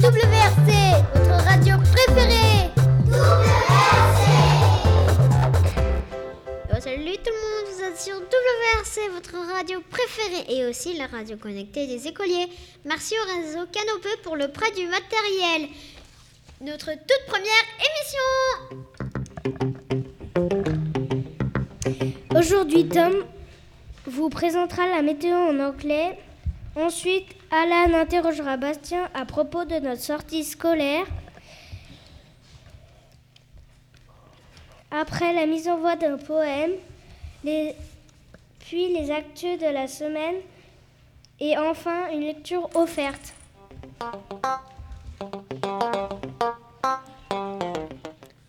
WRC, votre radio préférée. WRC. salut tout le monde, vous êtes sur WRC, votre radio préférée et aussi la radio connectée des écoliers. Merci au réseau Canopeux pour le prêt du matériel. Notre toute première émission. Aujourd'hui, Tom vous présentera la météo en anglais. Ensuite, Alan interrogera Bastien à propos de notre sortie scolaire. Après la mise en voix d'un poème, puis les actus de la semaine et enfin une lecture offerte.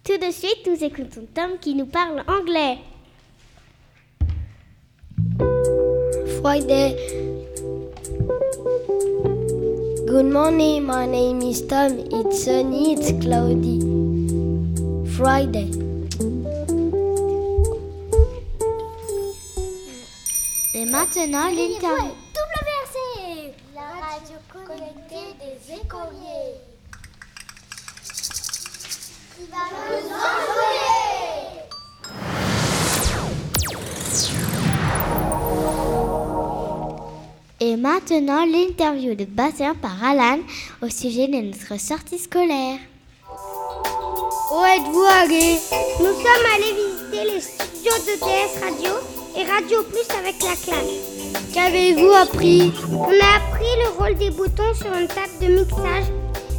Tout de suite, nous écoutons Tom qui nous parle anglais. Friday. Good morning, my name is Tom. It's sunny, it's cloudy. Friday. Et maintenant, l'interview. WRC, la radio connectée des écoliers. Qui va nous envoyer Et maintenant, l'interview de Bastien par Alan au sujet de notre sortie scolaire. Où êtes-vous allés Nous sommes allés visiter les studios de TS Radio et Radio Plus avec la classe. Qu'avez-vous appris? On a appris le rôle des boutons sur une table de mixage.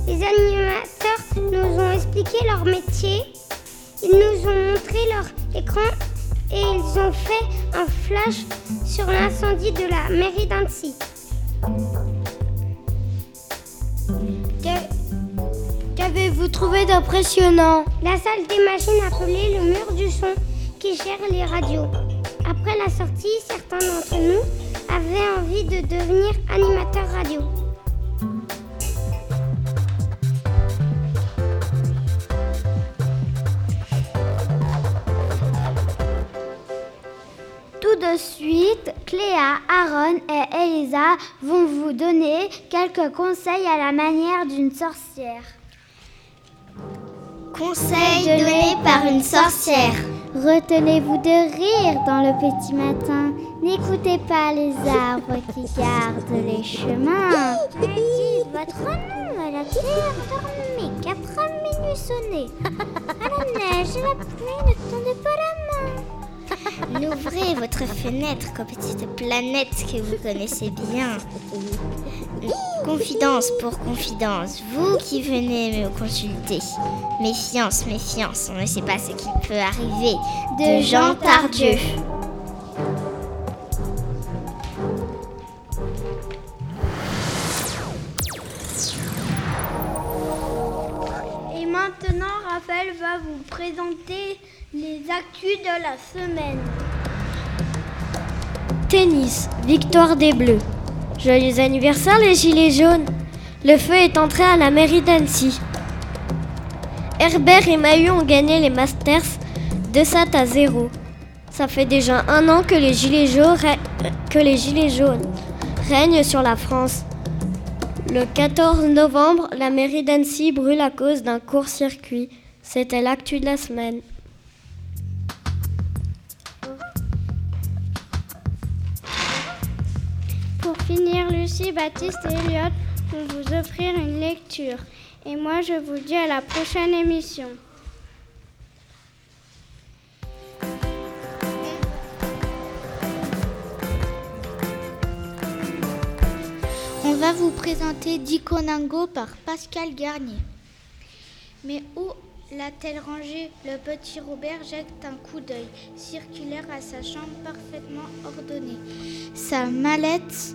Les animateurs nous ont expliqué leur métier. Ils nous ont montré leur écran et ils ont fait sur l'incendie de la mairie d'Annecy. Qu'avez-vous trouvé d'impressionnant? La salle des machines appelée le mur du son qui gère les radios. Après la sortie, certains d'entre nous avaient envie de devenir animateurs radio. Tout de suite, Cléa, Aaron et Elisa vont vous donner quelques conseils à la manière d'une sorcière. Conseils donnés par une sorcière. Retenez-vous de rire dans le petit matin. N'écoutez pas les arbres qui gardent les chemins. Dites votre nom à la terre dormez, quatre minutes sonnées. À la neige et la pluie, ne tendez pas la main. N'ouvrez votre fenêtre qu'aux petites planètes que vous connaissez bien. Confidence pour confidence, vous qui venez me consulter. Méfiance, méfiance, on ne sait pas ce qui peut arriver. De, Jean Tardieu. Et maintenant, Raphaël va vous présenter les actus de la semaine. Tennis, victoire des Bleus. Joyeux anniversaire les Gilets jaunes. Le feu est entré à la mairie d'Annecy. Herbert et Mahu ont gagné les Masters de 7 à 0. Ça fait déjà un an que les Gilets jaunes, que les gilets jaunes règnent sur la France. Le 14 novembre, la mairie d'Annecy brûle à cause d'un court-circuit. C'était l'actu de la semaine. Pour Lucie, Baptiste et Elliot vont vous offrir une lecture. Et moi, je vous dis à la prochaine émission. On va vous présenter Diconango par Pascal Garnier. Mais où l'a-t-elle rangé? Le petit Robert jette un coup d'œil circulaire à sa chambre parfaitement ordonnée. Sa mallette,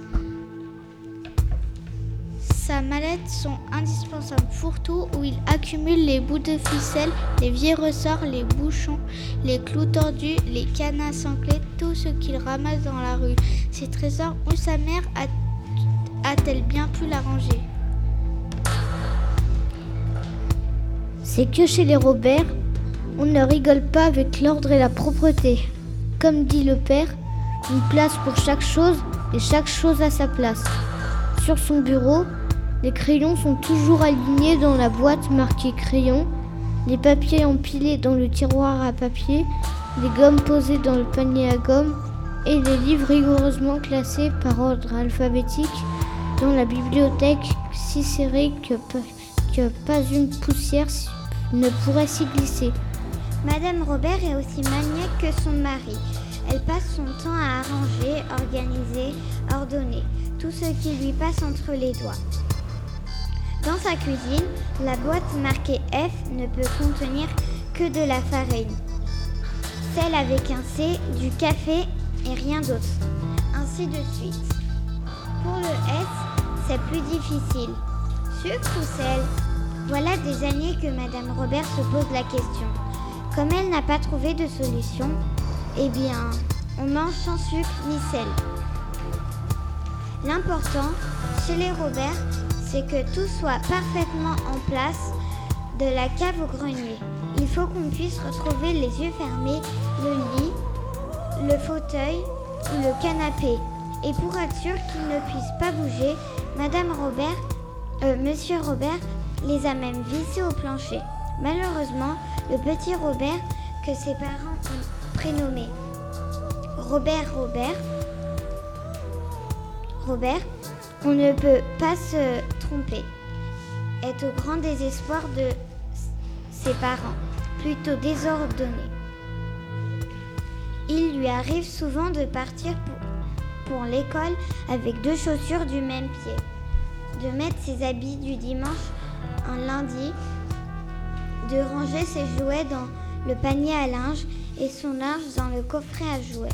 sa mallette sont indispensables pour tout où il accumule les bouts de ficelle, les vieux ressorts, les bouchons, les clous tordus, les canards sans clé, tout ce qu'il ramasse dans la rue. Ces trésors où sa mère a-t-elle bien pu la ranger? C'est que chez les Robert, on ne rigole pas avec l'ordre et la propreté. Comme dit le père, une place pour chaque chose et chaque chose à sa place. Sur son bureau, Les crayons sont toujours alignés dans la boîte marquée crayon, les papiers empilés dans le tiroir à papier, les gommes posées dans le panier à gomme et les livres rigoureusement classés par ordre alphabétique dans la bibliothèque si serrée que, que pas une poussière ne pourrait s'y glisser. Madame Robert est aussi maniaque que son mari. Elle passe son temps à arranger, organiser, ordonner tout ce qui lui passe entre les doigts. Dans sa cuisine, la boîte marquée F ne peut contenir que de la farine. Celle avec un C, du café et rien d'autre. Ainsi de suite. Pour le S, c'est plus difficile. Sucre ou sel? Voilà des années que Madame Robert se pose la question. Comme elle n'a pas trouvé de solution, eh bien, on mange sans sucre ni sel. L'important, chez les Robert, c'est que tout soit parfaitement en place de la cave au grenier. Il faut qu'on puisse retrouver les yeux fermés, le lit, le fauteuil ou le canapé. Et pour être sûr qu'ils ne puissent pas bouger, Madame Robert, euh, Monsieur Robert les a même vissés au plancher. Malheureusement, le petit Robert, que ses parents ont prénommé Robert Robert, Robert, on ne peut pas se est au grand désespoir de ses parents, plutôt désordonnés. Il lui arrive souvent de partir pour, l'école avec deux chaussures du même pied, de mettre ses habits du dimanche un lundi, de ranger ses jouets dans le panier à linge et son linge dans le coffret à jouets.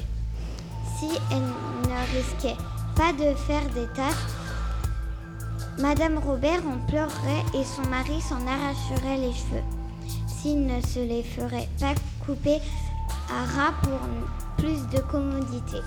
Si elle ne risquait pas de faire des tâches, Madame Robert en pleurerait et son mari s'en arracherait les cheveux s'il ne se les ferait pas couper à ras pour plus de commodité.